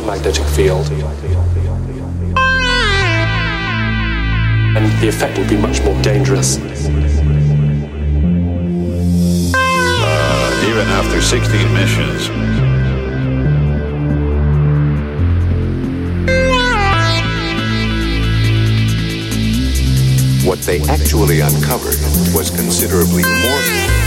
the magnetic field, and the effect would be much more dangerous. Uh, even after 16 missions, What they actually uncovered was considerably more.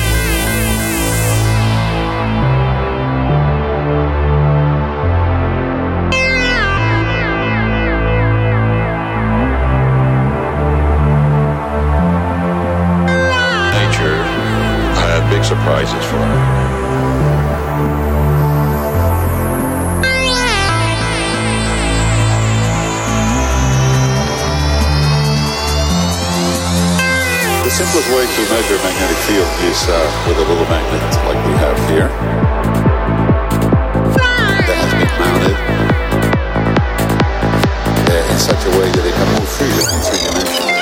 Way to measure magnetic field is uh, with a little magnet like we have here. That has been mounted uh, in such a way that it can move freely in three dimensions.